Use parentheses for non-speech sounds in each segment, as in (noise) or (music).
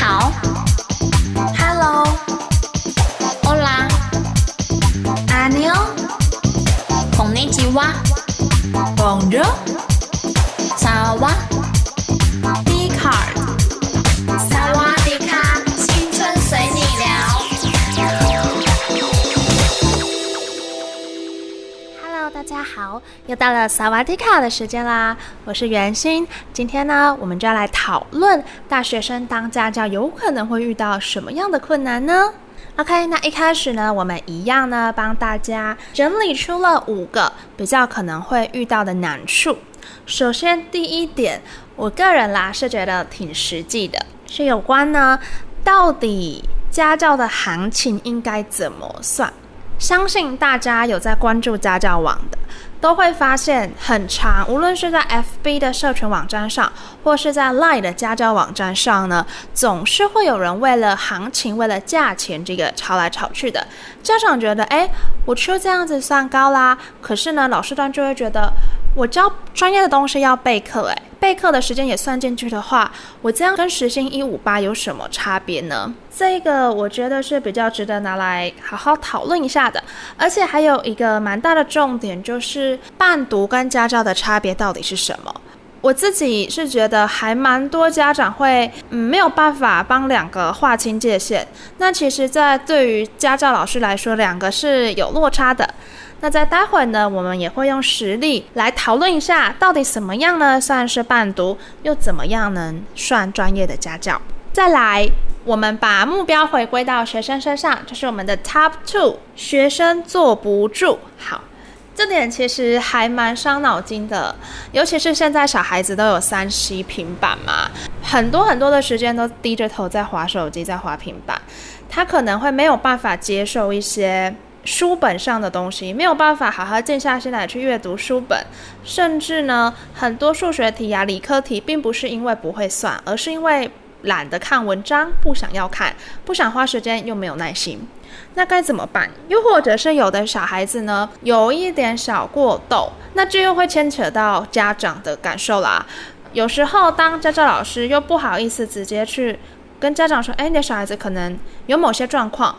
好，Hello，Hola，Año，Konnichiwa，Bonjour。又到了萨瓦迪卡的时间啦！我是袁心，今天呢，我们就要来讨论大学生当家教有可能会遇到什么样的困难呢？OK，那一开始呢，我们一样呢，帮大家整理出了五个比较可能会遇到的难处。首先，第一点，我个人啦是觉得挺实际的，是有关呢，到底家教的行情应该怎么算？相信大家有在关注家教网的，都会发现很长，无论是在 FB 的社群网站上，或是在 Line 的家教网站上呢，总是会有人为了行情、为了价钱这个吵来吵去的。家长觉得，哎，我出这样子算高啦，可是呢，老师端就会觉得，我教专业的东西要备课，哎。备课的时间也算进去的话，我这样跟时薪一五八有什么差别呢？这个我觉得是比较值得拿来好好讨论一下的。而且还有一个蛮大的重点，就是伴读跟家教的差别到底是什么？我自己是觉得还蛮多家长会嗯没有办法帮两个划清界限。那其实，在对于家教老师来说，两个是有落差的。那在待会呢，我们也会用实例来讨论一下，到底什么样呢算是伴读，又怎么样能算专业的家教？再来，我们把目标回归到学生身上，就是我们的 Top Two，学生坐不住。好，这点其实还蛮伤脑筋的，尤其是现在小孩子都有三 C 平板嘛，很多很多的时间都低着头在划手机，在划平板，他可能会没有办法接受一些。书本上的东西没有办法好好静下心来去阅读书本，甚至呢，很多数学题呀、理科题，并不是因为不会算，而是因为懒得看文章，不想要看，不想花时间，又没有耐心。那该怎么办？又或者是有的小孩子呢，有一点小过动，那这又会牵扯到家长的感受啦。有时候当家教老师又不好意思直接去跟家长说：“哎，你的小孩子可能有某些状况。”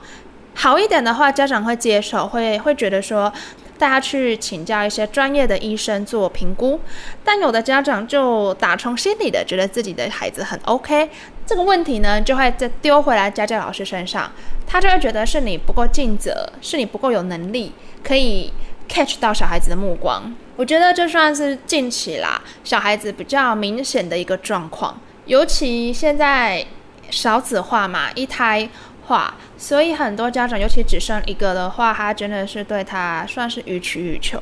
好一点的话，家长会接受，会会觉得说，大家去请教一些专业的医生做评估。但有的家长就打从心里的觉得自己的孩子很 OK，这个问题呢，就会再丢回来家教老师身上，他就会觉得是你不够尽责，是你不够有能力，可以 catch 到小孩子的目光。我觉得这算是近期啦，小孩子比较明显的一个状况，尤其现在少子化嘛，一胎。化，所以很多家长，尤其只生一个的话，他真的是对他算是予取予求。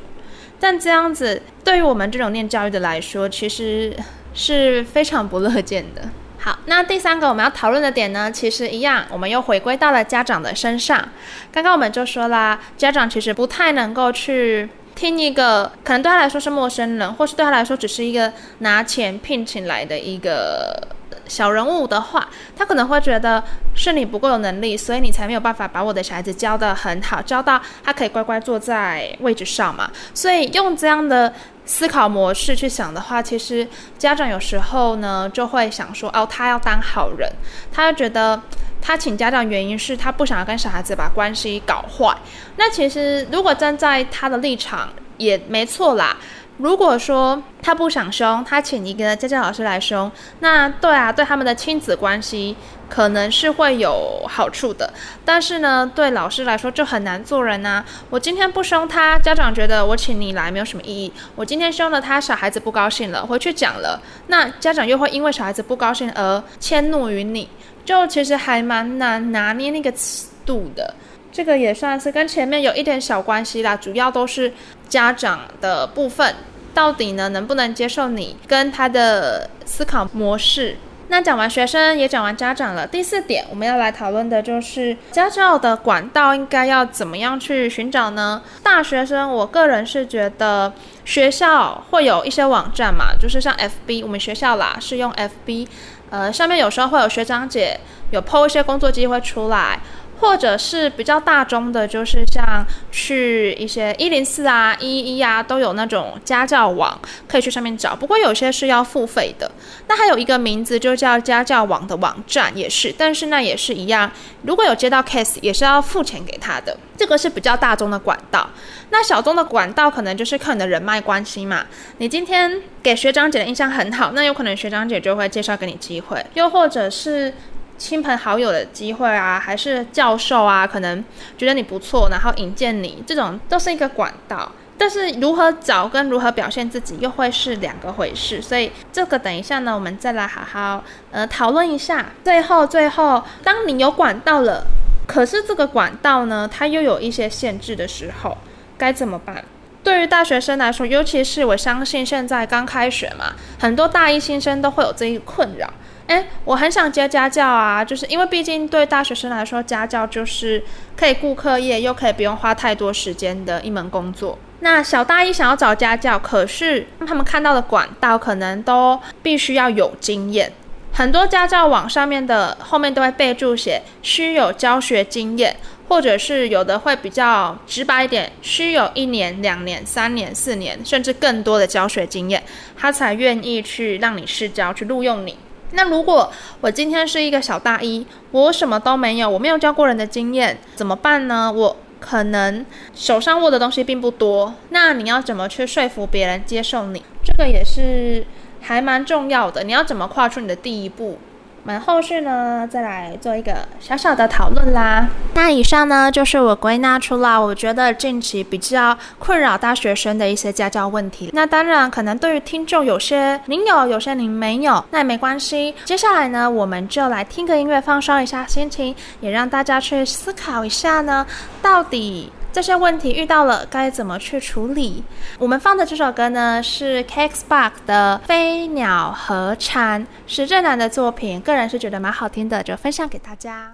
但这样子对于我们这种念教育的来说，其实是非常不乐见的。好，那第三个我们要讨论的点呢，其实一样，我们又回归到了家长的身上。刚刚我们就说啦，家长其实不太能够去听一个可能对他来说是陌生人，或是对他来说只是一个拿钱聘请来的一个。小人物的话，他可能会觉得是你不够有能力，所以你才没有办法把我的小孩子教得很好，教到他可以乖乖坐在位置上嘛。所以用这样的思考模式去想的话，其实家长有时候呢就会想说，哦，他要当好人，他觉得他请家长原因是他不想要跟小孩子把关系搞坏。那其实如果站在他的立场也没错啦。如果说他不想凶，他请一个家教老师来凶，那对啊，对他们的亲子关系可能是会有好处的。但是呢，对老师来说就很难做人呐。我今天不凶他，家长觉得我请你来没有什么意义。我今天凶了他，小孩子不高兴了，回去讲了，那家长又会因为小孩子不高兴而迁怒于你，就其实还蛮难拿捏那个尺度的。这个也算是跟前面有一点小关系啦，主要都是家长的部分，到底呢能不能接受你跟他的思考模式？那讲完学生，也讲完家长了。第四点，我们要来讨论的就是家教的管道应该要怎么样去寻找呢？大学生，我个人是觉得学校会有一些网站嘛，就是像 FB，我们学校啦是用 FB，呃，上面有时候会有学长姐有 po 一些工作机会出来。或者是比较大宗的，就是像去一些一零四啊、一一一啊，都有那种家教网可以去上面找。不过有些是要付费的。那还有一个名字就叫家教网的网站也是，但是那也是一样，如果有接到 case 也是要付钱给他的。这个是比较大宗的管道。那小宗的管道可能就是靠你的人脉关系嘛。你今天给学长姐的印象很好，那有可能学长姐就会介绍给你机会，又或者是。亲朋好友的机会啊，还是教授啊，可能觉得你不错，然后引荐你，这种都是一个管道。但是如何找跟如何表现自己又会是两个回事，所以这个等一下呢，我们再来好好呃讨论一下。最后最后，当你有管道了，可是这个管道呢，它又有一些限制的时候，该怎么办？对于大学生来说，尤其是我相信现在刚开学嘛，很多大一新生都会有这一困扰。诶，我很想接家教啊，就是因为毕竟对大学生来说，家教就是可以顾课业，又可以不用花太多时间的一门工作。那小大一想要找家教，可是他们看到的管道可能都必须要有经验。很多家教网上面的后面都会备注写需有教学经验，或者是有的会比较直白一点，需有一年、两年、三年、四年，甚至更多的教学经验，他才愿意去让你试教，去录用你。那如果我今天是一个小大一，我什么都没有，我没有教过人的经验，怎么办呢？我可能手上握的东西并不多，那你要怎么去说服别人接受你？这个也是还蛮重要的，你要怎么跨出你的第一步？我们后续呢，再来做一个小小的讨论啦。那以上呢，就是我归纳出来，我觉得近期比较困扰大学生的一些家教问题。那当然，可能对于听众有些您有，有些您没有，那也没关系。接下来呢，我们就来听个音乐，放松一下心情，也让大家去思考一下呢，到底。这些问题遇到了该怎么去处理？我们放的这首歌呢，是 KKBOX 的《飞鸟和蝉》，是郑楠的作品，个人是觉得蛮好听的，就分享给大家。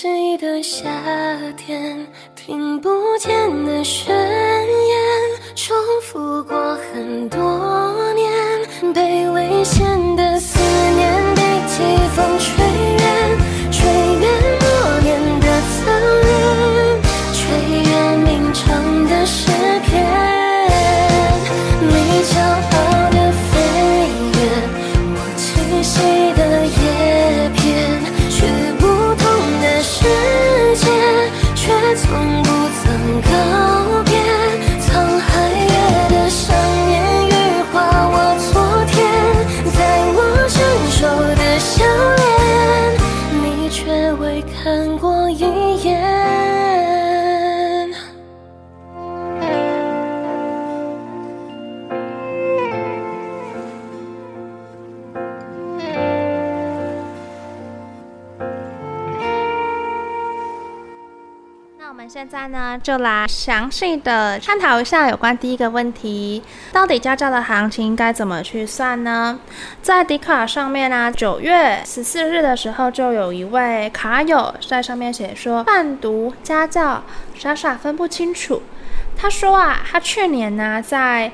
栖息的夏天，听不见的宣言，重复过很多年，被危险的那呢，就来详细的探讨一下有关第一个问题：到底家教的行情该怎么去算呢？在迪卡上面呢、啊，九月十四日的时候，就有一位卡友在上面写说，贩毒家教傻傻分不清楚。他说啊，他去年呢在。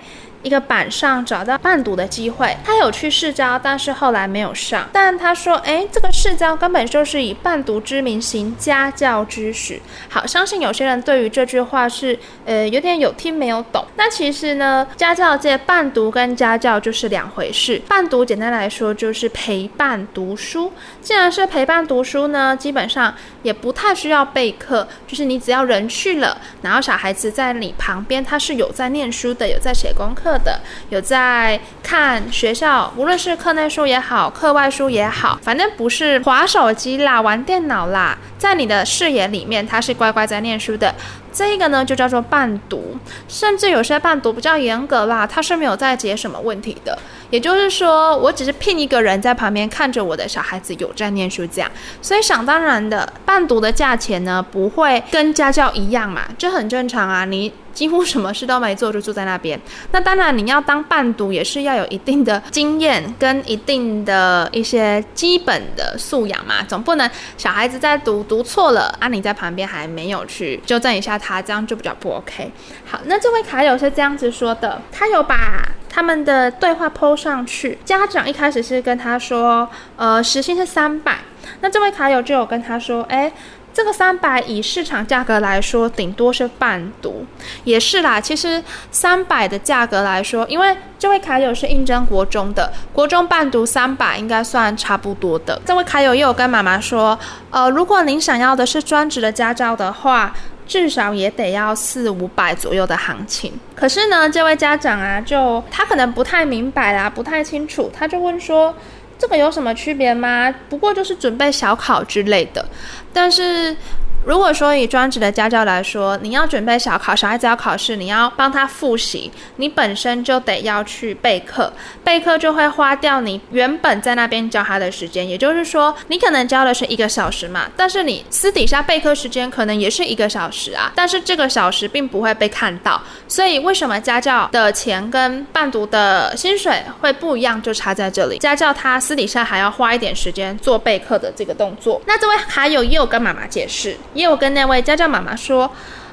一个板上找到伴读的机会，他有去试教，但是后来没有上。但他说，哎，这个试教根本就是以伴读之名行家教之实。好，相信有些人对于这句话是，呃，有点有听没有懂。那其实呢，家教界伴读跟家教就是两回事。伴读简单来说就是陪伴读书。既然是陪伴读书呢，基本上也不太需要备课，就是你只要人去了，然后小孩子在你旁边，他是有在念书的，有在写功课的，有在看学校，无论是课内书也好，课外书也好，反正不是划手机啦、玩电脑啦，在你的视野里面，他是乖乖在念书的。这一个呢，就叫做伴读，甚至有些伴读比较严格啦，他是没有在解什么问题的。也就是说，我只是聘一个人在旁边看着我的小孩子有在念书这样，所以想当然的，伴读的价钱呢，不会跟家教一样嘛，这很正常啊，你。几乎什么事都没做就住在那边，那当然你要当伴读也是要有一定的经验跟一定的一些基本的素养嘛，总不能小孩子在读读错了啊，你在旁边还没有去纠正一下他，这样就比较不 OK。好，那这位卡友是这样子说的，他有把他们的对话 PO 上去，家长一开始是跟他说，呃，时薪是三百，那这位卡友就有跟他说，哎。这个三百以市场价格来说，顶多是半读，也是啦。其实三百的价格来说，因为这位卡友是应征国中的，国中半读三百应该算差不多的。这位卡友也有跟妈妈说，呃，如果您想要的是专职的家教的话，至少也得要四五百左右的行情。可是呢，这位家长啊，就他可能不太明白啦，不太清楚，他就问说。这个有什么区别吗？不过就是准备小考之类的，但是。如果说以专职的家教来说，你要准备小考，小孩子要考试，你要帮他复习，你本身就得要去备课，备课就会花掉你原本在那边教他的时间。也就是说，你可能教的是一个小时嘛，但是你私底下备课时间可能也是一个小时啊，但是这个小时并不会被看到。所以为什么家教的钱跟伴读的薪水会不一样，就差在这里。家教他私底下还要花一点时间做备课的这个动作。那这位还有也有跟妈妈解释。也有跟那位家教妈妈说，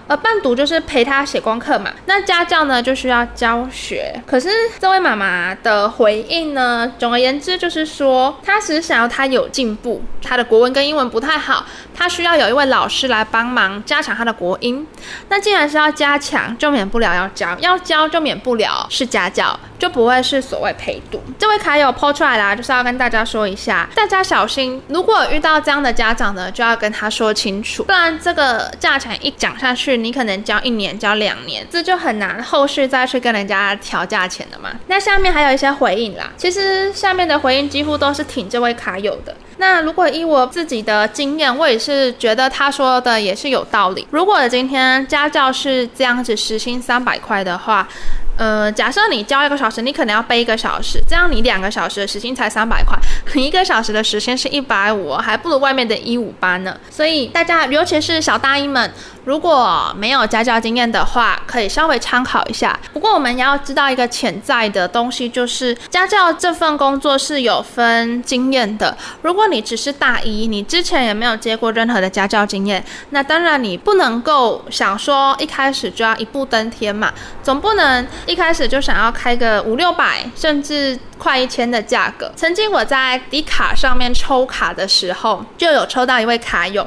呃，伴读就是陪他写功课嘛，那家教呢就需要教学。可是这位妈妈的回应呢，总而言之就是说，她只是想要他有进步，他的国文跟英文不太好，他需要有一位老师来帮忙加强他的国英。那既然是要加强，就免不了要教，要教就免不了是家教。就不会是所谓陪读。这位卡友抛出来啦，就是要跟大家说一下，大家小心，如果遇到这样的家长呢，就要跟他说清楚，不然这个价钱一讲下去，你可能交一年、交两年，这就很难后续再去跟人家调价钱的嘛。那下面还有一些回应啦，其实下面的回应几乎都是挺这位卡友的。那如果以我自己的经验，我也是觉得他说的也是有道理。如果今天家教是这样子，时薪三百块的话。呃，假设你教一个小时，你可能要背一个小时，这样你两个小时的时薪才三百块，你一个小时的时薪是一百五，还不如外面的一五八呢。所以大家，尤其是小大一们，如果没有家教经验的话，可以稍微参考一下。不过我们要知道一个潜在的东西，就是家教这份工作是有分经验的。如果你只是大一，你之前也没有接过任何的家教经验，那当然你不能够想说一开始就要一步登天嘛，总不能一开始就想要开个五六百甚至快一千的价格。曾经我在迪卡上面抽卡的时候，就有抽到一位卡友。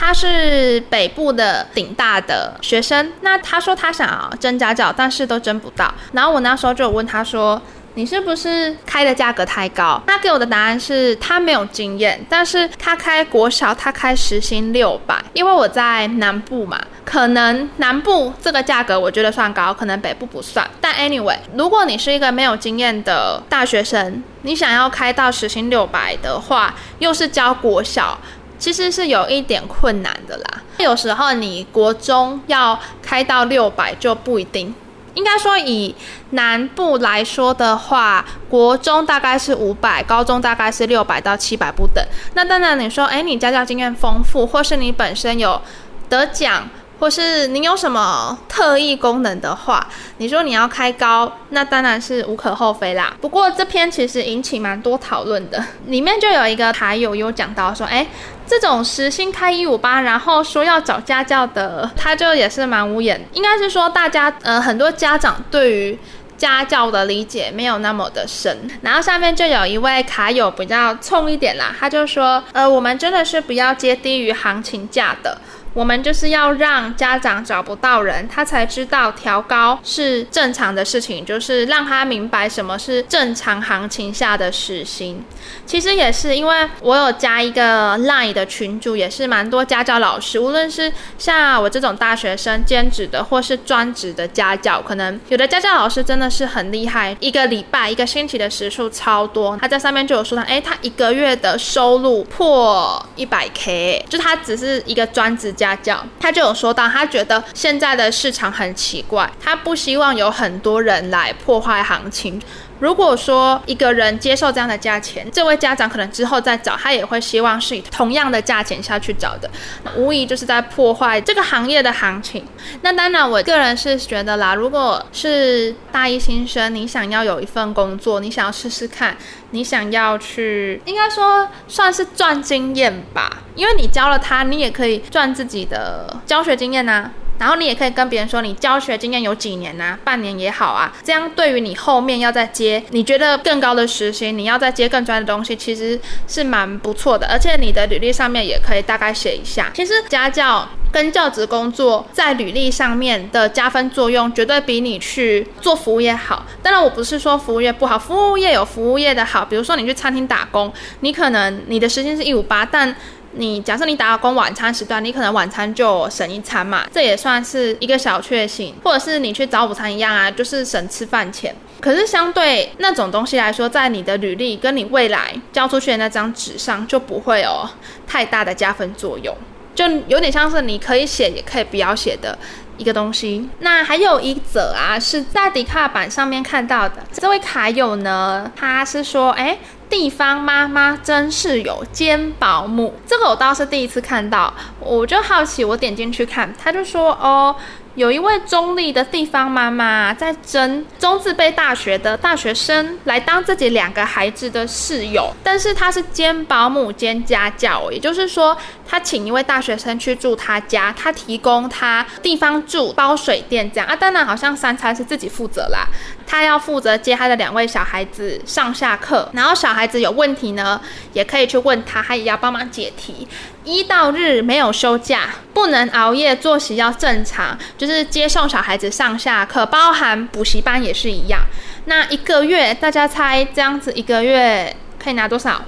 他是北部的顶大的学生，那他说他想要征家教，但是都争不到。然后我那时候就有问他说：“你是不是开的价格太高？”他给我的答案是他没有经验，但是他开国小，他开时薪六百。因为我在南部嘛，可能南部这个价格我觉得算高，可能北部不算。但 anyway，如果你是一个没有经验的大学生，你想要开到时薪六百的话，又是教国小。其实是有一点困难的啦。有时候你国中要开到六百就不一定。应该说以南部来说的话，国中大概是五百，高中大概是六百到七百不等。那当然你说，哎，你家教经验丰富，或是你本身有得奖。或是你有什么特异功能的话，你说你要开高，那当然是无可厚非啦。不过这篇其实引起蛮多讨论的，里面就有一个台友有讲到说，哎，这种时薪开一五八，然后说要找家教的，他就也是蛮无言。应该是说大家呃很多家长对于家教的理解没有那么的深。然后下面就有一位卡友比较冲一点啦，他就说，呃，我们真的是不要接低于行情价的。我们就是要让家长找不到人，他才知道调高是正常的事情，就是让他明白什么是正常行情下的时薪。其实也是因为我有加一个 Line 的群组，也是蛮多家教老师，无论是像我这种大学生兼职的，或是专职的家教，可能有的家教老师真的是很厉害，一个礼拜、一个星期的时数超多。他在上面就有说他，哎，他一个月的收入破一百 K，就他只是一个专职家。家教，他就有说到，他觉得现在的市场很奇怪，他不希望有很多人来破坏行情。如果说一个人接受这样的价钱，这位家长可能之后再找他也会希望是以同样的价钱下去找的，无疑就是在破坏这个行业的行情。那当然，我个人是觉得啦，如果是大一新生，你想要有一份工作，你想要试试看，你想要去，应该说算是赚经验吧，因为你教了他，你也可以赚自己的教学经验呐、然后你也可以跟别人说，你教学经验有几年啊，半年也好啊，这样对于你后面要再接你觉得更高的时薪，你要再接更专业的东西，其实是蛮不错的。而且你的履历上面也可以大概写一下，其实家教跟教职工作在履历上面的加分作用，绝对比你去做服务业好。当然，我不是说服务业不好，服务业有服务业的好，比如说你去餐厅打工，你可能你的时薪是一五八，但你假设你打工晚餐时段，你可能晚餐就省一餐嘛，这也算是一个小确幸，或者是你去找午餐一样啊，就是省吃饭钱。可是相对那种东西来说，在你的履历跟你未来交出去的那张纸上就不会有太大的加分作用，就有点像是你可以写也可以不要写的一个东西。那还有一则啊，是在迪卡版上面看到的，这位卡友呢，他是说，哎。地方妈妈真是有兼保姆，这个我倒是第一次看到，我就好奇，我点进去看，他就说哦。有一位中立的地方妈妈在征中字辈大学的大学生来当自己两个孩子的室友，但是他是兼保姆兼家教，也就是说他请一位大学生去住他家，他提供他地方住、包水电这样啊。当然，好像三餐是自己负责啦，他要负责接他的两位小孩子上下课，然后小孩子有问题呢，也可以去问他，他也要帮忙解题。一到日没有休假，不能熬夜，作息要正常，就是接送小孩子上下课，包含补习班也是一样。那一个月，大家猜这样子一个月可以拿多少？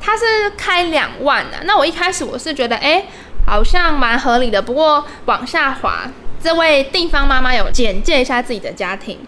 他是开两万的。那我一开始我是觉得，哎，好像蛮合理的。不过往下滑，这位地方妈妈有简介一下自己的家庭。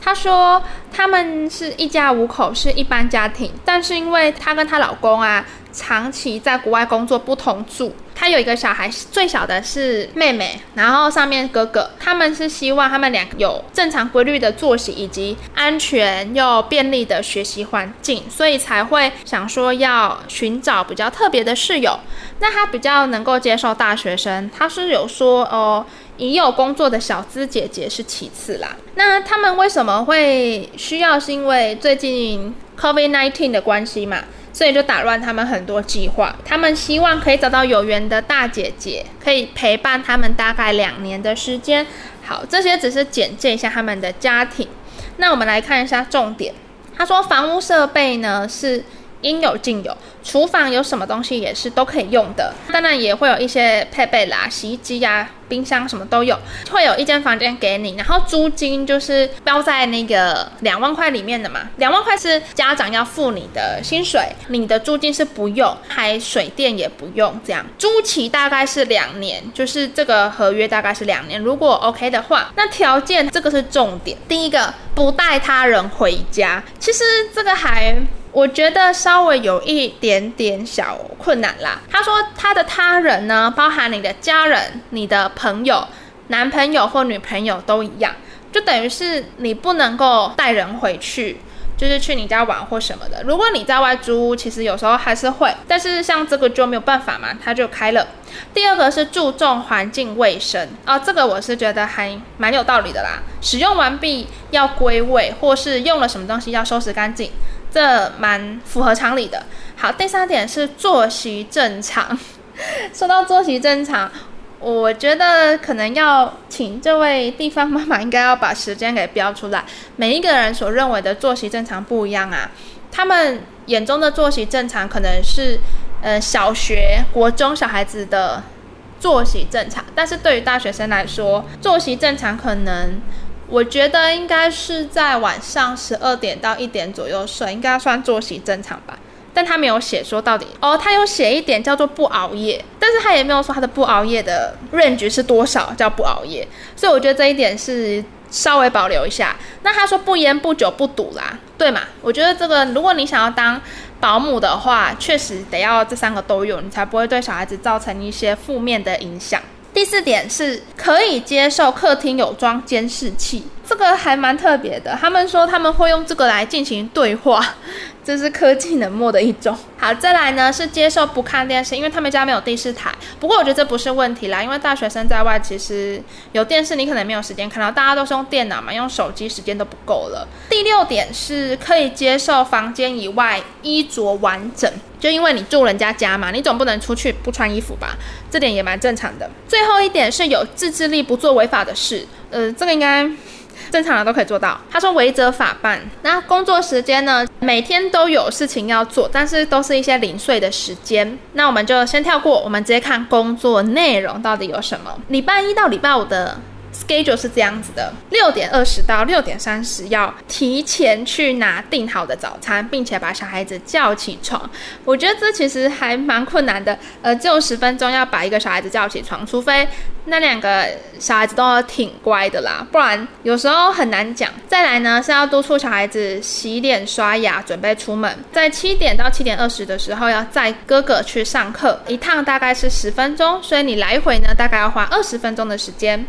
她说他们是一家五口，是一般家庭，但是因为她跟她老公啊。长期在国外工作，不同住。他有一个小孩，最小的是妹妹，然后上面哥哥，他们是希望他们两个有正常规律的作息以及安全又便利的学习环境，所以才会想说要寻找比较特别的室友。那他比较能够接受大学生，他是有说哦，已有工作的小资姐姐是其次啦。那他们为什么会需要？是因为最近 COVID-19 的关系嘛？所以就打乱他们很多计划。他们希望可以找到有缘的大姐姐，可以陪伴他们大概两年的时间。好，这些只是简介一下他们的家庭。那我们来看一下重点。他说，房屋设备呢是应有尽有，厨房有什么东西也是都可以用的，当然也会有一些配备啦，洗衣机呀、啊、冰箱什么都有，会有一间房间给你，然后租金就是标在那个两万块里面的嘛，两万块是家长要付你的薪水，你的租金是不用，还水电也不用，这样。租期大概是两年，就是这个合约大概是两年，如果 OK 的话，那条件这个是重点，第一个不带他人回家，其实这个还。我觉得稍微有一点点小困难啦。他说他的他人呢，包含你的家人、你的朋友、男朋友或女朋友都一样，就等于是你不能够带人回去，就是去你家玩或什么的。如果你在外租屋，其实有时候还是会，但是像这个就没有办法嘛，他就开了。第二个是注重环境卫生啊，这个我是觉得还蛮有道理的啦。使用完毕要归位，或是用了什么东西要收拾干净。这蛮符合常理的。好，第三点是作息正常。(laughs) 说到作息正常，我觉得可能要请这位地方妈妈应该要把时间给标出来。每一个人所认为的作息正常不一样啊。他们眼中的作息正常，可能是呃小学、国中小孩子的作息正常，但是对于大学生来说，作息正常可能。我觉得应该是在晚上十二点到一点左右睡，应该算作息正常吧。但他没有写说到底哦，他有写一点叫做不熬夜，但是他也没有说他的不熬夜的 range 是多少叫不熬夜，所以我觉得这一点是稍微保留一下。那他说不烟不酒不赌啦，对嘛？我觉得这个如果你想要当保姆的话，确实得要这三个都有，你才不会对小孩子造成一些负面的影响。第四点是可以接受客厅有装监视器，这个还蛮特别的。他们说他们会用这个来进行对话。(laughs) 这是科技冷漠的一种。(laughs) 好，再来呢是接受不看电视，因为他们家没有电视台。不过我觉得这不是问题啦，因为大学生在外其实有电视，你可能没有时间看到。大家都是用电脑嘛，用手机时间都不够了。第六点是可以接受房间以外衣着完整，就因为你住人家家嘛，你总不能出去不穿衣服吧？这点也蛮正常的。最后一点是有自制力，不做违法的事。呃，这个应该。正常的都可以做到。他说：“违者法办。”那工作时间呢？每天都有事情要做，但是都是一些零碎的时间。那我们就先跳过，我们直接看工作内容到底有什么。礼拜一到礼拜五的。Schedule 是这样子的：六点二十到六点三十要提前去拿订好的早餐，并且把小孩子叫起床。我觉得这其实还蛮困难的，呃，只有十分钟要把一个小孩子叫起床，除非那两个小孩子都挺乖的啦，不然有时候很难讲。再来呢是要督促小孩子洗脸刷牙，准备出门。在七点到七点二十的时候要载哥哥去上课，一趟大概是十分钟，所以你来回呢大概要花二十分钟的时间。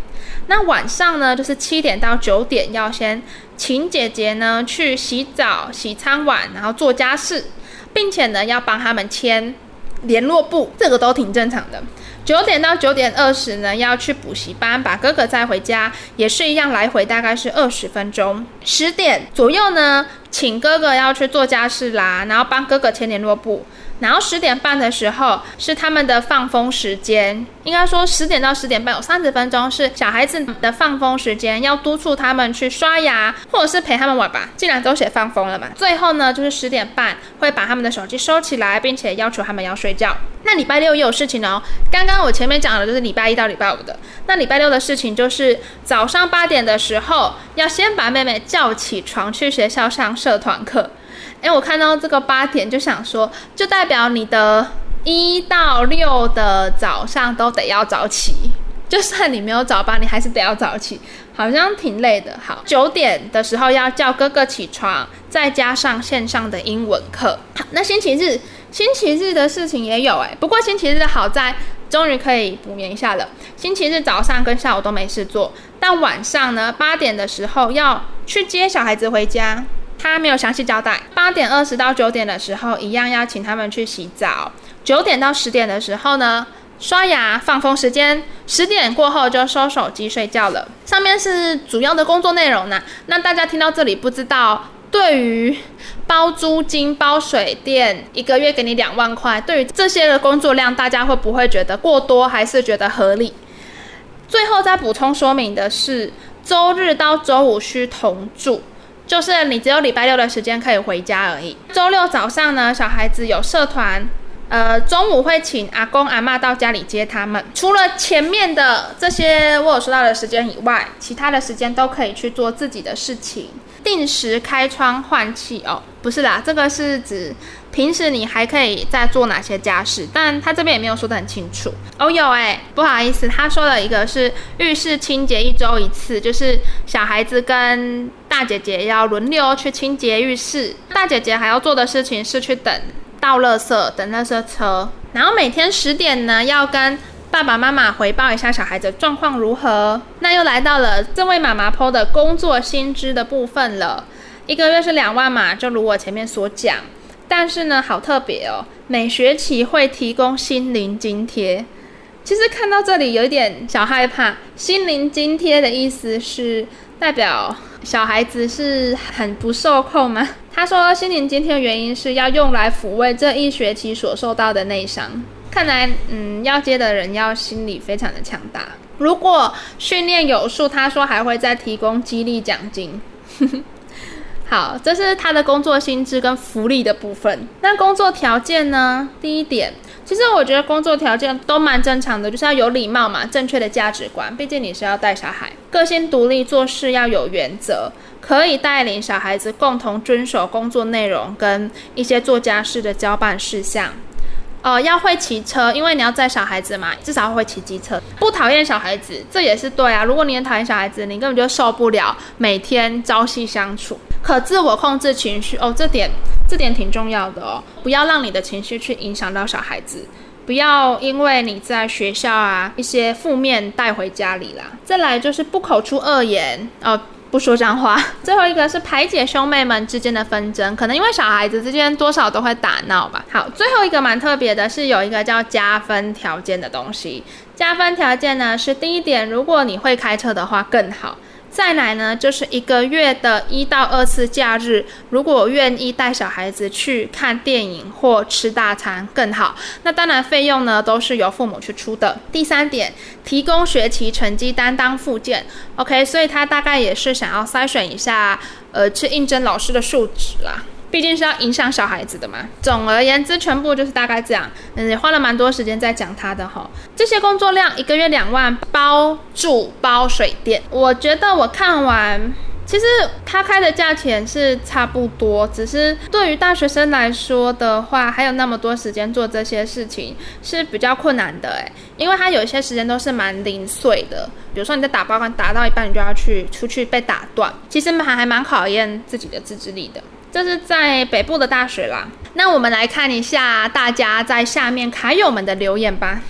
那晚上呢，就是七点到九点，要先请姐姐呢去洗澡、洗餐碗，然后做家事，并且呢要帮他们签联络簿，这个都挺正常的。九点到九点二十呢要去补习班，把哥哥载回家，也是一样，来回大概是二十分钟。十点左右呢，请哥哥要去做家事啦，然后帮哥哥签联络簿。然后十点半的时候是他们的放风时间，应该说十点到十点半有三十分钟是小孩子的放风时间，要督促他们去刷牙或者是陪他们玩吧。既然都写放风了嘛，最后呢就是十点半会把他们的手机收起来，并且要求他们要睡觉。那礼拜六也有事情哦。刚刚我前面讲的就是礼拜一到礼拜五的，那礼拜六的事情就是早上八点的时候要先把妹妹叫起床去学校上社团课。哎，我看到这个八点就想说，就代表你的一到六的早上都得要早起，就算你没有早八，你还是得要早起，好像挺累的。好，九点的时候要叫哥哥起床，再加上线上的英文课。好，那星期日星期日的事情也有哎，不过星期日好在终于可以补眠一下了。星期日早上跟下午都没事做，但晚上呢，八点的时候要去接小孩子回家。他没有详细交代。八点二十到九点的时候，一样要请他们去洗澡。九点到十点的时候呢，刷牙放风时间。十点过后就收手机睡觉了。上面是主要的工作内容呢。那大家听到这里，不知道对于包租金、包水电，一个月给你两万块，对于这些的工作量，大家会不会觉得过多，还是觉得合理？最后再补充说明的是，周日到周五需同住。就是你只有礼拜六的时间可以回家而已。周六早上呢，小孩子有社团，呃，中午会请阿公阿嬷到家里接他们。除了前面的这些我有说到的时间以外，其他的时间都可以去做自己的事情。定时开窗换气哦，不是啦，这个是指平时你还可以再做哪些家事，但他这边也没有说得很清楚哦。有哎，不好意思，他说了一个是浴室清洁一周一次，就是小孩子跟大姐姐要轮流去清洁浴室，大姐姐还要做的事情是去等倒垃圾，等垃圾车，然后每天十点呢要跟。爸爸妈妈回报一下小孩子状况如何？那又来到了这位妈妈 PO 的工作薪资的部分了，一个月是两万嘛，就如我前面所讲。但是呢，好特别哦，每学期会提供心灵津贴。其实看到这里有一点小害怕，心灵津贴的意思是代表小孩子是很不受控吗？(laughs) 他说心灵今天的原因是要用来抚慰这一学期所受到的内伤。看来，嗯，要接的人要心理非常的强大。如果训练有素，他说还会再提供激励奖金。(laughs) 好，这是他的工作薪资跟福利的部分。那工作条件呢？第一点，其实我觉得工作条件都蛮正常的，就是要有礼貌嘛，正确的价值观。毕竟你是要带小孩，个性独立，做事要有原则，可以带领小孩子共同遵守工作内容跟一些做家事的交办事项。哦，要会骑车，因为你要载小孩子嘛，至少会骑机车。不讨厌小孩子，这也是对啊。如果你很讨厌小孩子，你根本就受不了每天朝夕相处。可自我控制情绪，哦，这点这点挺重要的哦。不要让你的情绪去影响到小孩子，不要因为你在学校啊一些负面带回家里啦。再来就是不口出恶言哦。不说脏话。(laughs) 最后一个是排解兄妹们之间的纷争，可能因为小孩子之间多少都会打闹吧。好，最后一个蛮特别的是有一个叫加分条件的东西。加分条件呢是第一点，如果你会开车的话更好。再来呢，就是一个月的一到二次假日，如果愿意带小孩子去看电影或吃大餐更好。那当然费用呢都是由父母去出的。第三点，提供学习成绩单当附件。OK，所以他大概也是想要筛选一下，呃，去应征老师的素质啦。毕竟是要影响小孩子的嘛。总而言之，全部就是大概这样。嗯，也花了蛮多时间在讲他的哈。这些工作量一个月两万，包住包水电。我觉得我看完，其实他开的价钱是差不多，只是对于大学生来说的话，还有那么多时间做这些事情是比较困难的诶，因为他有一些时间都是蛮零碎的。比如说你在打报告打到一半，你就要去出去被打断，其实还还蛮考验自己的自制力的。这是在北部的大学啦。那我们来看一下大家在下面卡友们的留言吧。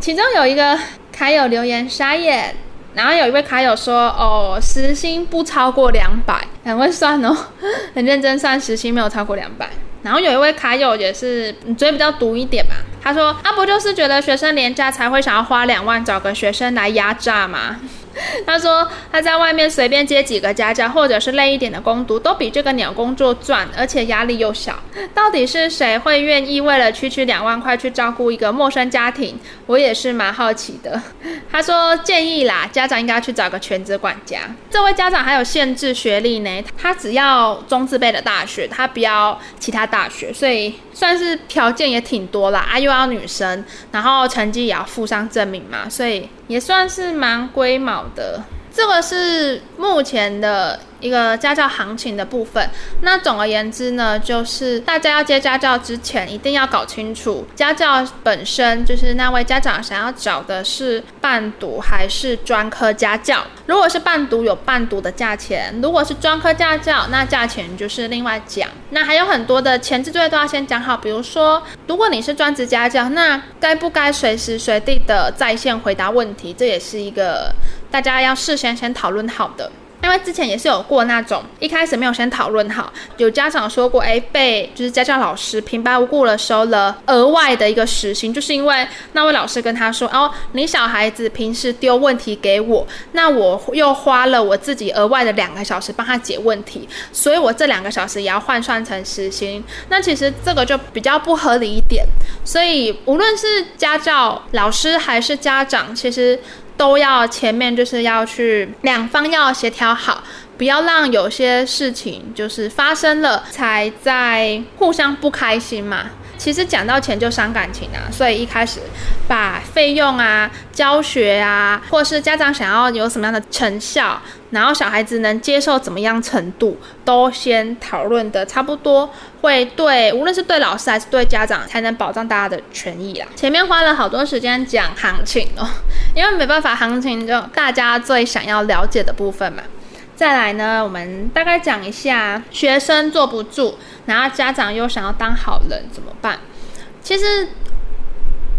其中有一个卡友留言傻眼，然后有一位卡友说：“哦，时薪不超过两百，很会算哦，(laughs) 很认真算时薪没有超过两百。”然后有一位卡友也是嘴比较毒一点嘛，他说：“啊，不就是觉得学生廉价才会想要花两万找个学生来压榨吗？” (laughs) 他说他在外面随便接几个家教，或者是累一点的工读，都比这个鸟工作赚，而且压力又小。到底是谁会愿意为了区区两万块去照顾一个陌生家庭？我也是蛮好奇的。他说建议啦，家长应该去找个全职管家。这位家长还有限制学历呢，他只要中字辈的大学，他不要其他大学，所以算是条件也挺多啦。啊，又要女生，然后成绩也要附上证明嘛，所以。也算是蛮龟毛的，这个是目前的一个家教行情的部分。那总而言之呢，就是大家要接家教之前，一定要搞清楚家教本身，就是那位家长想要找的是伴读还是专科家教。如果是伴读，有伴读的价钱；如果是专科家教，那价钱就是另外讲。那还有很多的前置作业都要先讲好，比如说，如果你是专职家教，那该不该随时随地的在线回答问题？这也是一个大家要事先先讨论好的。因为之前也是有过那种一开始没有先讨论好，有家长说过，哎，被就是家教老师平白无故的收了额外的一个时薪，就是因为那位老师跟他说，哦，你小孩子平时丢问题给我，那我又花了我自己额外的两个小时帮他解问题，所以我这两个小时也要换算成时薪，那其实这个就比较不合理一点，所以无论是家教老师还是家长，其实。都要前面就是要去两方要协调好，不要让有些事情就是发生了才在互相不开心嘛。其实讲到钱就伤感情啊，所以一开始把费用啊、教学啊，或是家长想要有什么样的成效，然后小孩子能接受怎么样程度，都先讨论的差不多，会对无论是对老师还是对家长，才能保障大家的权益啦。前面花了好多时间讲行情哦，因为没办法，行情就大家最想要了解的部分嘛。再来呢，我们大概讲一下学生坐不住，然后家长又想要当好人怎么办？其实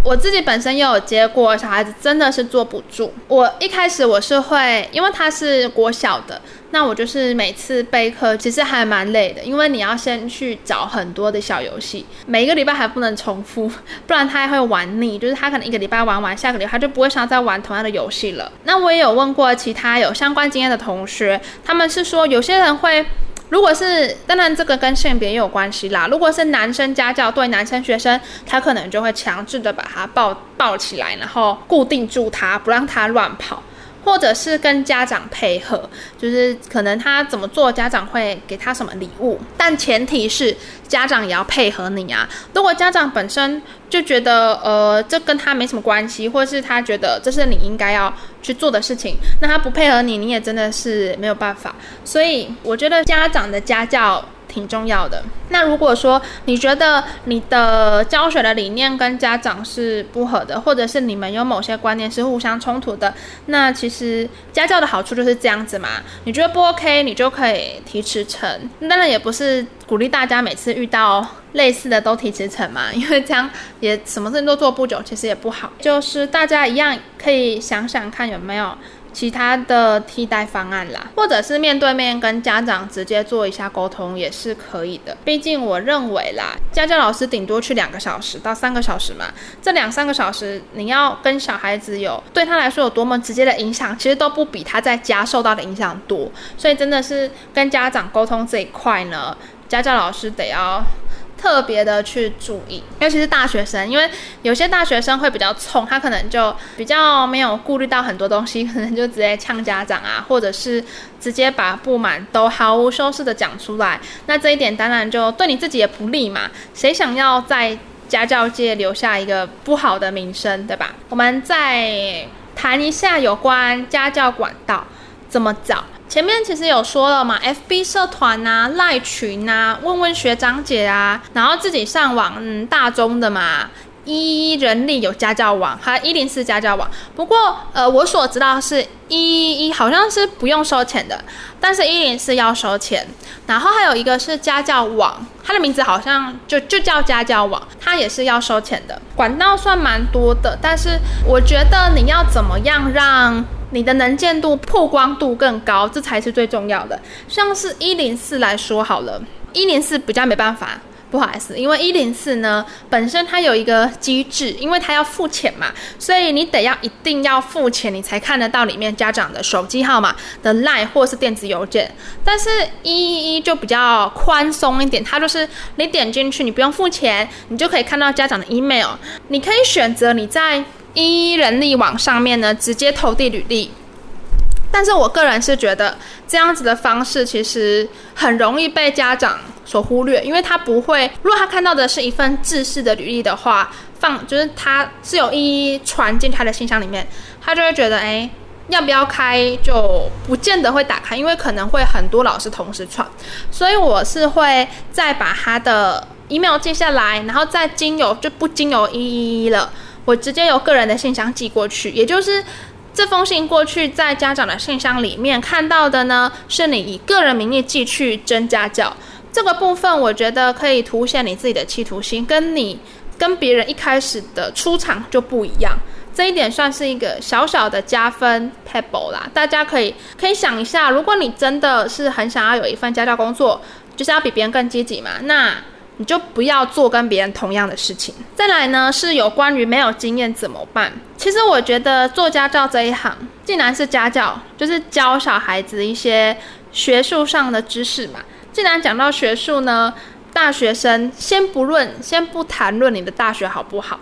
我自己本身也有接过小孩子，真的是坐不住。我一开始我是会，因为他是国小的。那我就是每次备课，其实还蛮累的，因为你要先去找很多的小游戏，每一个礼拜还不能重复，(laughs) 不然他还会玩腻。就是他可能一个礼拜玩完，下个礼拜他就不会想要再玩同样的游戏了。那我也有问过其他有相关经验的同学，他们是说有些人会，如果是当然这个跟性别也有关系啦。如果是男生家教对男生学生，他可能就会强制的把他抱抱起来，然后固定住他，不让他乱跑。或者是跟家长配合，就是可能他怎么做，家长会给他什么礼物，但前提是家长也要配合你啊。如果家长本身就觉得，呃，这跟他没什么关系，或是他觉得这是你应该要去做的事情，那他不配合你，你也真的是没有办法。所以我觉得家长的家教。挺重要的。那如果说你觉得你的教学的理念跟家长是不合的，或者是你们有某些观念是互相冲突的，那其实家教的好处就是这样子嘛。你觉得不 OK，你就可以提辞呈。当然也不是鼓励大家每次遇到类似的都提辞呈嘛，(laughs) 因为这样也什么事情都做不久，其实也不好。就是大家一样可以想想看有没有。其他的替代方案啦，或者是面对面跟家长直接做一下沟通也是可以的。毕竟我认为啦，家教老师顶多去两个小时到三个小时嘛，这两三个小时你要跟小孩子有对他来说有多么直接的影响，其实都不比他在家受到的影响多。所以真的是跟家长沟通这一块呢，家教老师得要。特别的去注意，尤其是大学生，因为有些大学生会比较冲，他可能就比较没有顾虑到很多东西，可能就直接呛家长啊，或者是直接把不满都毫无修饰的讲出来。那这一点当然就对你自己也不利嘛。谁想要在家教界留下一个不好的名声，对吧？我们再谈一下有关家教管道怎么找。前面其实有说了嘛，FB 社团啊、赖群啊、问问学长姐啊，然后自己上网，嗯，大中的嘛，一一人力有家教网，还有一零四家教网。不过，呃，我所知道是一一一好像是不用收钱的，但是一零四要收钱。然后还有一个是家教网，它的名字好像就就叫家教网，它也是要收钱的。管道算蛮多的，但是我觉得你要怎么样让你的能见度、曝光度更高，这才是最重要的。像是一零四来说好了，一零四比较没办法，不好意思，因为一零四呢本身它有一个机制，因为它要付钱嘛，所以你得要一定要付钱，你才看得到里面家长的手机号码的 LINE 或是电子邮件。但是一一一就比较宽松一点，它就是你点进去，你不用付钱，你就可以看到家长的 email，你可以选择你在。一一人力网上面呢，直接投递履历，但是我个人是觉得这样子的方式其实很容易被家长所忽略，因为他不会，如果他看到的是一份制式的履历的话，放就是他是有一一传进他的信箱里面，他就会觉得，哎，要不要开就不见得会打开，因为可能会很多老师同时传，所以我是会再把他的 email 记下来，然后再经由就不经由一一一了，我直接由个人的信箱寄过去，也就是这封信过去在家长的信箱里面看到的呢，是你以个人名义寄去征家教，这个部分我觉得可以凸显你自己的企图心，跟你跟别人一开始的出场就不一样。这一点算是一个小小的加分 pebble 啦，大家可以可以想一下，如果你真的是很想要有一份家教工作，就是要比别人更积极嘛，那你就不要做跟别人同样的事情。再来呢，是有关于没有经验怎么办？其实我觉得做家教这一行，既然是家教，就是教小孩子一些学术上的知识嘛。既然讲到学术呢，大学生先不论，先不谈论你的大学好不好。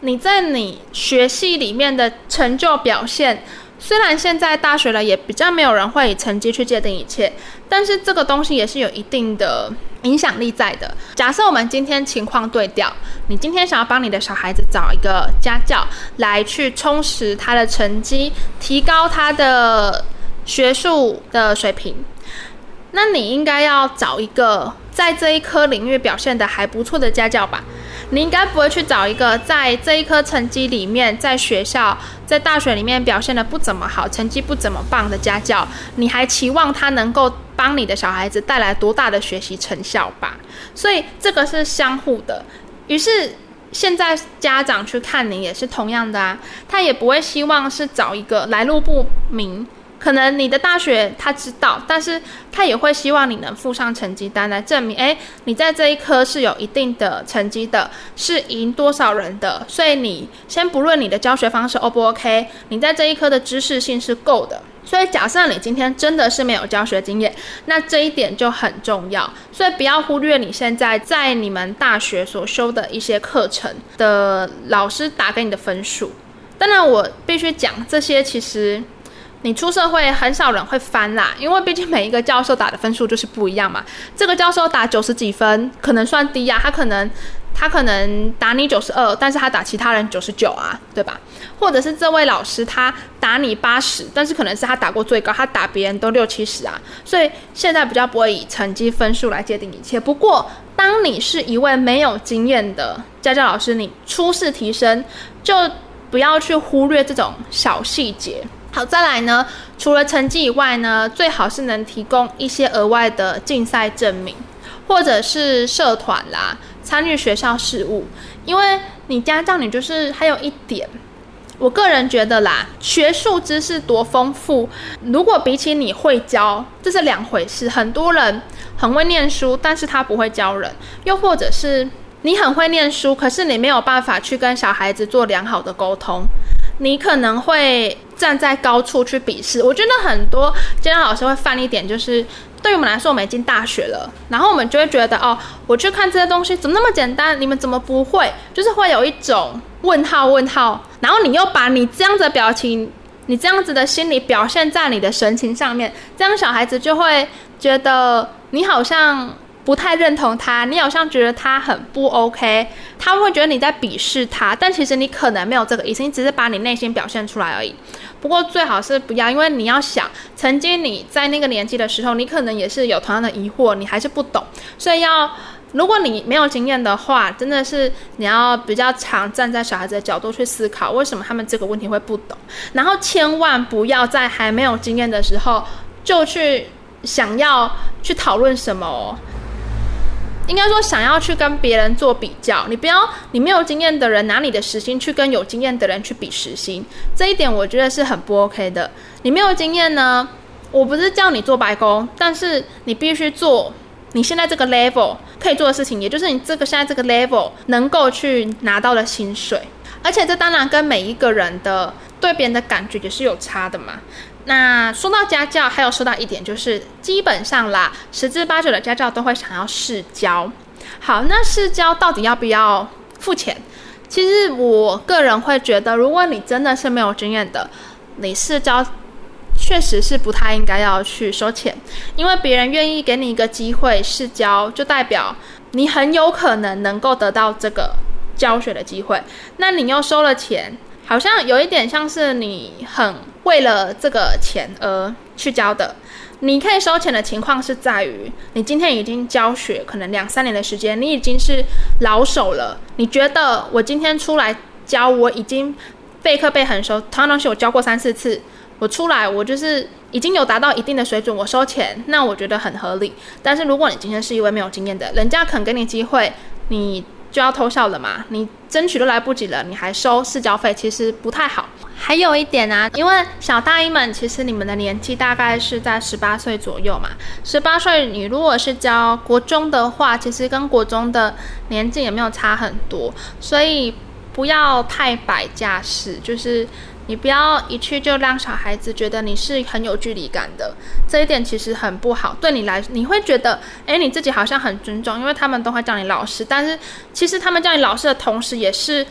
你在你学系里面的成就表现，虽然现在大学了也比较没有人会以成绩去界定一切，但是这个东西也是有一定的影响力在的。假设我们今天情况对调，你今天想要帮你的小孩子找一个家教来去充实他的成绩，提高他的学术的水平，那你应该要找一个在这一科领域表现得还不错的家教吧。你应该不会去找一个在这一科成绩里面，在学校、在大学里面表现得不怎么好、成绩不怎么棒的家教，你还期望他能够帮你的小孩子带来多大的学习成效吧？所以这个是相互的。于是现在家长去看你也是同样的啊，他也不会希望是找一个来路不明。可能你的大学他知道，但是他也会希望你能附上成绩单来证明，诶，你在这一科是有一定的成绩的，是赢多少人的。所以你先不论你的教学方式 O 不 OK，你在这一科的知识性是够的。所以假设你今天真的是没有教学经验，那这一点就很重要。所以不要忽略你现在在你们大学所修的一些课程的老师打给你的分数。当然，我必须讲这些其实。你出社会很少人会翻啦，因为毕竟每一个教授打的分数就是不一样嘛。这个教授打九十几分，可能算低呀，他可能他可能打你九十二，但是他打其他人九十九啊，对吧？或者是这位老师他打你八十，但是可能是他打过最高，他打别人都六七十啊。所以现在比较不会以成绩分数来界定一切。不过，当你是一位没有经验的家教老师，你初试提升，就不要去忽略这种小细节。好，再来呢，除了成绩以外呢，最好是能提供一些额外的竞赛证明，或者是社团啦，参与学校事务。因为你家教，你就是还有一点，我个人觉得啦，学术知识多丰富，如果比起你会教，这是两回事。很多人很会念书，但是他不会教人，又或者是你很会念书，可是你没有办法去跟小孩子做良好的沟通。你可能会站在高处去鄙视，我觉得很多家长老师会犯一点，就是对于我们来说，我们已经大学了，然后我们就会觉得，哦，我去看这些东西怎么那么简单，你们怎么不会？就是会有一种问号问号，然后你又把你这样子的表情，你这样子的心理表现在你的神情上面，这样小孩子就会觉得你好像。不太认同他，你好像觉得他很不 OK，他会觉得你在鄙视他，但其实你可能没有这个意思，你只是把你内心表现出来而已。不过最好是不要，因为你要想，曾经你在那个年纪的时候，你可能也是有同样的疑惑，你还是不懂，所以要，如果你没有经验的话，真的是你要比较常站在小孩子的角度去思考，为什么他们这个问题会不懂，然后千万不要在还没有经验的时候就去想要去讨论什么。应该说，想要去跟别人做比较，你不要你没有经验的人拿你的时薪去跟有经验的人去比时薪，这一点我觉得是很不 OK 的。你没有经验呢，我不是叫你做白工，但是你必须做你现在这个 level 可以做的事情，也就是你这个现在这个 level 能够去拿到的薪水。而且这当然跟每一个人的对别人的感觉也是有差的嘛。那说到家教，还有说到一点，就是基本上啦，十之八九的家教都会想要试教。好，那试教到底要不要付钱？其实我个人会觉得，如果你真的是没有经验的，你试教确实是不太应该要去收钱，因为别人愿意给你一个机会试教，就代表你很有可能能够得到这个教学的机会。那你又收了钱，好像有一点像是你很。为了这个钱而去教的。你可以收钱的情况是在于，你今天已经教学可能两三年的时间，你已经是老手了。你觉得我今天出来教，我已经备课备很熟，同样东西我教过三四次，我出来我就是已经有达到一定的水准，我收钱，那我觉得很合理。但是如果你今天是一位没有经验的，人家肯给你机会，你就要偷笑了嘛？你争取都来不及了，你还收试教费，其实不太好。还有一点啊，因为小大一们，其实你们的年纪大概是在十八岁左右嘛。十八岁，你如果是教国中的话，其实跟国中的年纪也没有差很多，所以不要太摆架势，就是你不要一去就让小孩子觉得你是很有距离感的，这一点其实很不好。对你来，你会觉得，诶，你自己好像很尊重，因为他们都会叫你老师，但是其实他们叫你老师的同时，也是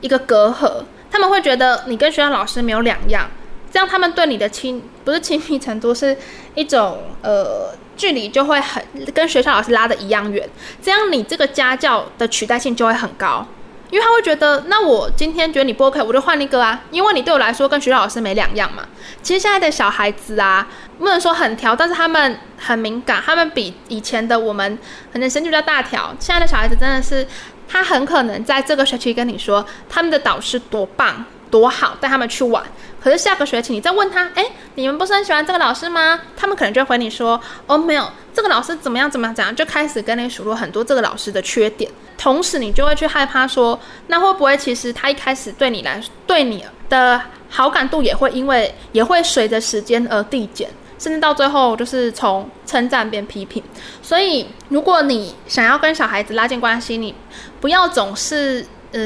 一个隔阂。他们会觉得你跟学校老师没有两样，这样他们对你的亲不是亲密程度，是一种呃距离就会很跟学校老师拉得一样远，这样你这个家教的取代性就会很高，因为他会觉得那我今天觉得你不 OK，我就换一个啊，因为你对我来说跟徐老师没两样嘛。其实现在的小孩子啊，不能说很挑，但是他们很敏感，他们比以前的我们可能神经比较大条，现在的小孩子真的是。他很可能在这个学期跟你说他们的导师多棒多好，带他们去玩。可是下个学期你再问他，哎，你们不是很喜欢这个老师吗？他们可能就回你说，哦，没有，这个老师怎么样怎么样怎样，就开始跟你数落很多这个老师的缺点。同时你就会去害怕说，那会不会其实他一开始对你来对你的好感度也会因为也会随着时间而递减？甚至到最后就是从称赞变批评，所以如果你想要跟小孩子拉近关系，你不要总是呃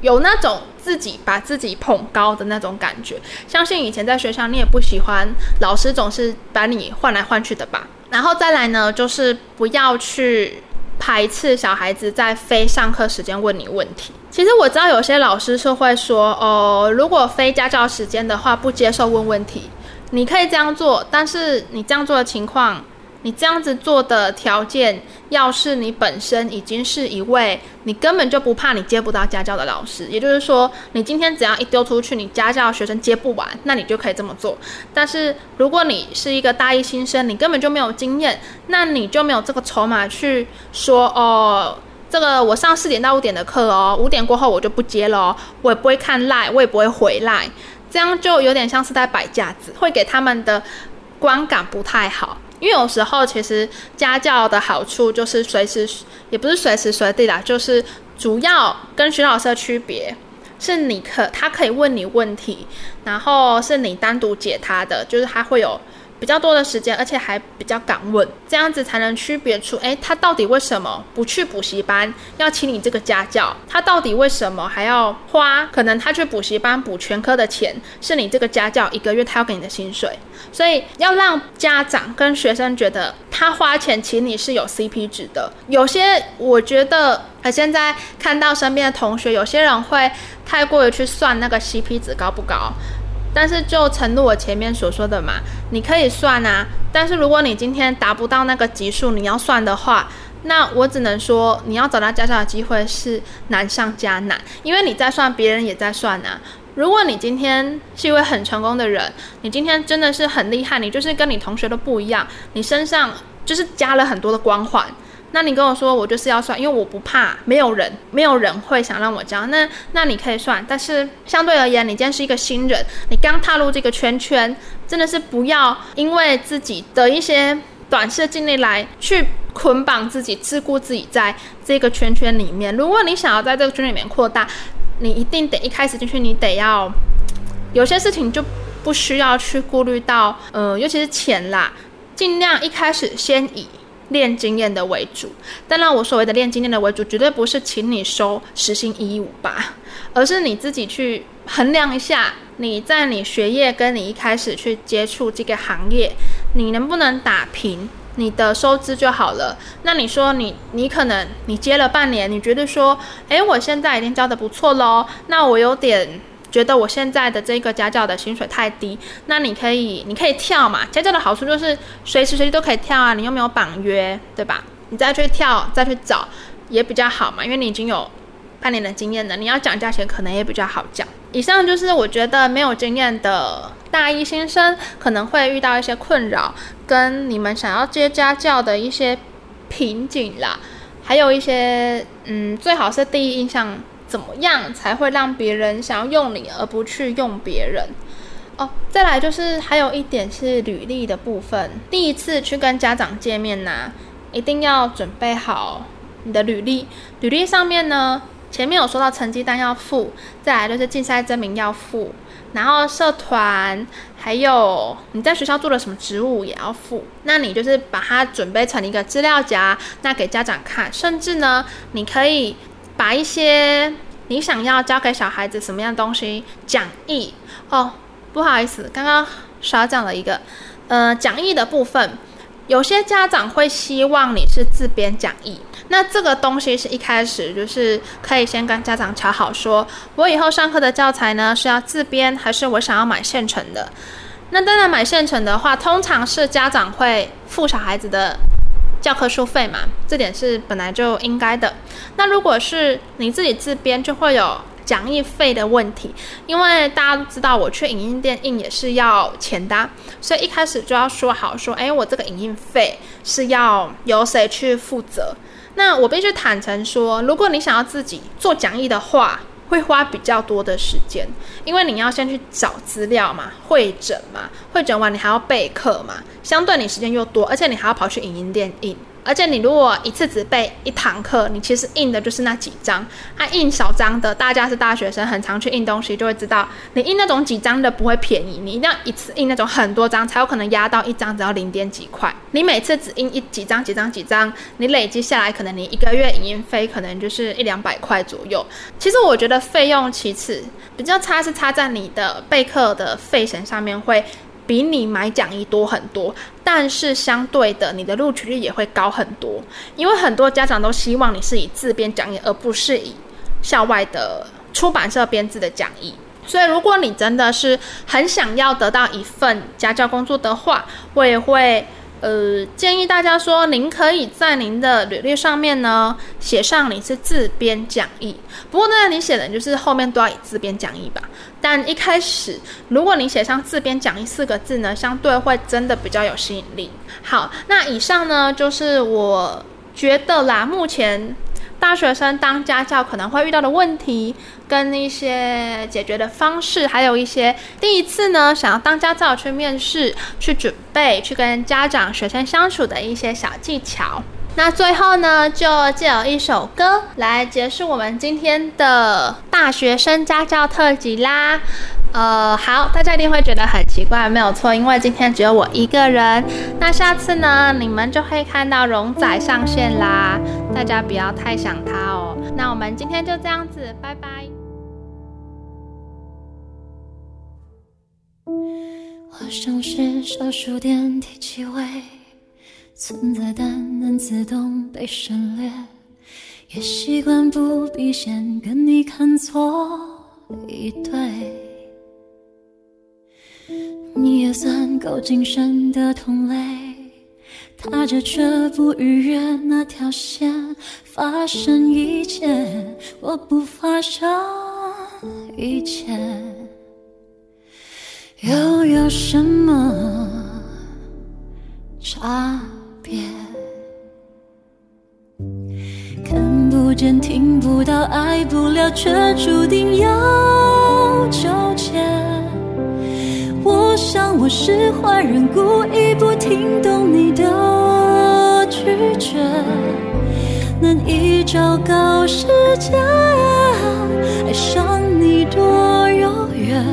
有那种自己把自己捧高的那种感觉。相信以前在学校你也不喜欢老师总是把你换来换去的吧。然后再来呢，就是不要去排斥小孩子在非上课时间问你问题。其实我知道有些老师是会说哦，如果非家教时间的话，不接受问问题。你可以这样做，但是你这样做的情况，你这样子做的条件，要是你本身已经是一位你根本就不怕你接不到家教的老师，也就是说，你今天只要一丢出去，你家教学生接不完，那你就可以这么做。但是如果你是一个大一新生，你根本就没有经验，那你就没有这个筹码去说哦，这个我上四点到五点的课哦，五点过后我就不接了哦，我也不会看赖，我也不会回赖。这样就有点像是在摆架子，会给他们的观感不太好。因为有时候其实家教的好处就是随时，也不是随时随地啦，就是主要跟徐老师的区别是你可他可以问你问题，然后是你单独解他的，就是他会有。比较多的时间，而且还比较敢问，这样子才能区别出，诶，他到底为什么不去补习班，要请你这个家教？他到底为什么还要花？可能他去补习班补全科的钱，是你这个家教一个月他要给你的薪水。所以要让家长跟学生觉得他花钱请你是有 CP 值的。有些我觉得，我现在看到身边的同学，有些人会太过于去算那个 CP 值高不高。但是就诚如我前面所说的嘛，你可以算啊，但是如果你今天达不到那个级数，你要算的话，那我只能说你要找到家教的机会是难上加难，因为你在算，别人也在算啊。如果你今天是一位很成功的人，你今天真的是很厉害，你就是跟你同学都不一样，你身上就是加了很多的光环。那你跟我说，我就是要算，因为我不怕，没有人，没有人会想让我教。那那你可以算，但是相对而言，你今天是一个新人，你刚踏入这个圈圈，真的是不要因为自己的一些短视的经历来去捆绑自己，桎梏自己在这个圈圈里面。如果你想要在这个圈里面扩大，你一定得一开始进去，你得要有些事情就不需要去顾虑到，呃，尤其是钱啦，尽量一开始先以。练经验的为主，当然我所谓的练经验的为主，绝对不是请你收时薪一一五八，而是你自己去衡量一下，你在你学业跟你一开始去接触这个行业，你能不能打平你的收支就好了。那你说你你可能你接了半年，你觉得说，诶，我现在已经教得不错喽，那我有点。觉得我现在的这个家教的薪水太低，那你可以，你可以跳嘛。家教的好处就是随时随地都可以跳啊，你又没有绑约，对吧？你再去跳，再去找也比较好嘛，因为你已经有半年的经验了，你要讲价钱可能也比较好讲。以上就是我觉得没有经验的大一新生可能会遇到一些困扰，跟你们想要接家教的一些瓶颈啦，还有一些嗯，最好是第一印象怎么样才会让别人想要用你，而不去用别人。哦，再来就是还有一点是履历的部分，第一次去跟家长见面呐、一定要准备好你的履历。履历上面呢，前面有说到成绩单要附，再来就是竞赛证明要附，然后社团还有你在学校做了什么职务也要附。那你就是把它准备成一个资料夹，那给家长看，甚至呢，你可以把一些你想要教给小孩子什么样的东西讲义哦。不好意思，刚刚少讲了一个，呃，讲义的部分，有些家长会希望你是自编讲义，那这个东西是一开始就是可以先跟家长乔好，说我以后上课的教材呢是要自编，还是我想要买现成的？那当然买现成的话，通常是家长会付小孩子的教科书费嘛，这点是本来就应该的。那如果是你自己自编，就会有。讲义费的问题，因为大家都知道，我去影印店印也是要钱的，所以一开始就要说好，说，哎，我这个影印费是要由谁去负责？那我必须坦诚说，如果你想要自己做讲义的话，会花比较多的时间，因为你要先去找资料嘛，会诊嘛，会诊完你还要备课嘛，相对你时间又多，而且你还要跑去影音店影。而且你如果一次只备一堂课，你其实印的就是那几张。啊，印小张的，大家是大学生，很常去印东西，就会知道，你印那种几张的不会便宜，你一定要一次印那种很多张，才有可能压到一张只要零点几块。你每次只印一几张几张几张，你累积下来，可能你一个月影印费可能就是一两百块左右。其实我觉得费用其次，比较差是差在你的备课的费神上面会。比你买讲义多很多，但是相对的，你的录取率也会高很多。因为很多家长都希望你是以自编讲义，而不是以校外的出版社编制的讲义。所以，如果你真的是很想要得到一份家教工作的话，我也会。呃，建议大家说，您可以在您的履历上面呢写上你是自编讲义。不过呢，你写的就是后面都要以自编讲义吧。但一开始，如果你写上自编讲义四个字呢，相对会真的比较有吸引力。好，那以上呢就是我觉得啦，目前。大学生当家教可能会遇到的问题，跟一些解决的方式，还有一些第一次呢想要当家教去面试、去准备、去跟家长、学生相处的一些小技巧。那最后呢，就借由一首歌来结束我们今天的大学生家教特辑啦。呃，好，大家一定会觉得很奇怪，没有错，因为今天只有我一个人。那下次呢，你们就会看到荣仔上线啦，大家不要太想他哦。那我们今天就这样子，拜拜。我像是小数点提起位，存在但能自动被省略，也习惯不必先跟你看错一对。你也算够谨慎的同类，踏着却不逾越那条线，发生一切，我不发生一切，又有什么差别？看不见，听不到，爱不了，却注定要纠结。我想我是坏人，故意不听懂你的拒绝，难以昭告世界，爱上你多遥远，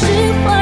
释怀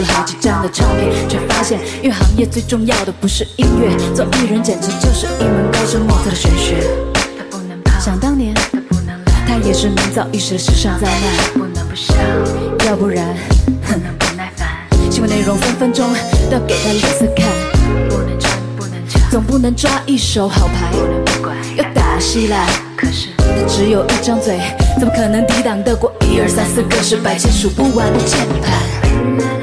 了好几张的唱片，却发现音乐行业最重要的不是音乐，做艺人简直就是一门高深莫测的玄学。他不能跑，想当年他不能来，他也是名噪一时的时尚灾难。不能不笑，要不然。新闻内容分分钟都要给他脸色看，不能撑，不能抢，总不能抓一手好牌，不能不管，又打稀烂。可是他只有一张嘴，怎么可能抵挡得过一二三四个十百千数不完的键盘？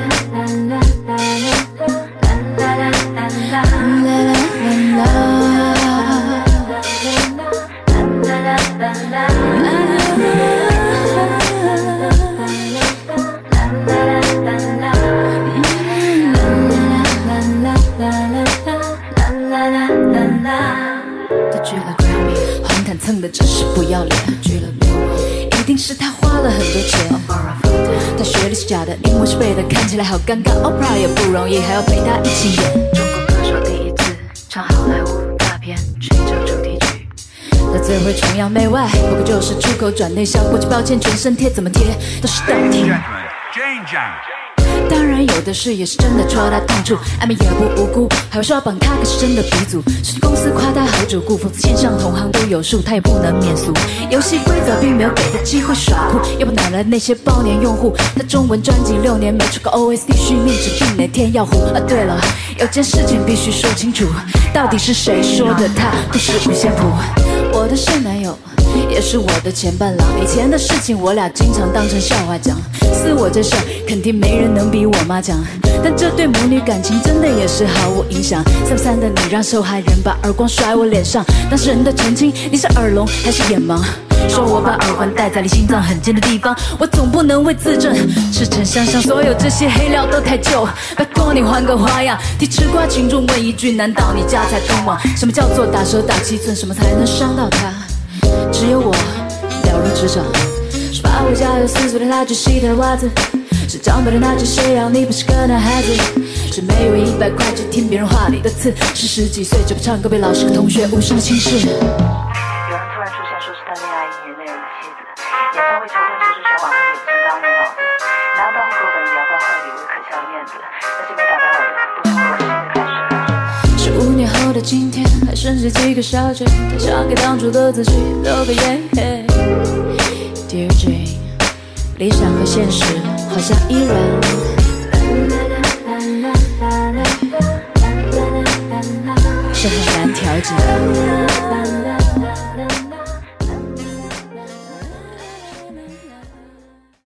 看起来好尴尬。Opera 也不容易，还要陪他一起演。中国歌手第一次唱好莱坞大片，吹奏主题曲。他最会崇洋媚外，不过就是出口转内销。过去抱歉，全身贴怎么贴都是道题。当然有的事也是真的戳他痛处，暧昧也不无辜，还会说绑他可是真的鼻祖。是公司夸他好主顾，否则线上同行都有数，他也不能免俗。游戏规则并没有给他机会耍酷，要不哪来那些包年用户？他中文专辑六年没出过 OST 续命，指定哪天要糊。啊对了，有件事情必须说清楚，到底是谁说的他不是五线谱？我的现男友。也是我的前伴郎，以前的事情我俩经常当成笑话讲。似我这事儿肯定没人能比我妈讲，但这对母女感情真的也是毫无影响。三三的你让受害人把耳光甩我脸上，当事人的澄清，你是耳聋还是眼盲？说我把耳环戴在离心脏很近的地方，我总不能为自证赤诚相向，所有这些黑料都太旧。拜托你换个花样，替吃瓜群众问一句：难道你家财通往？什么叫做打蛇打七寸？什么才能伤到他？只有我了如指掌，是把我家有四岁的他最喜欢的袜子，是长辈的那句谁让你不是个男孩子？是没有一百块只听别人话里的刺，是十几岁就不唱歌被老师和同学无声的轻视。十五年后的今天还剩下几个小节，太想给当初的自己留个言。Dear Jane，理想和现实好像依然是很难调节。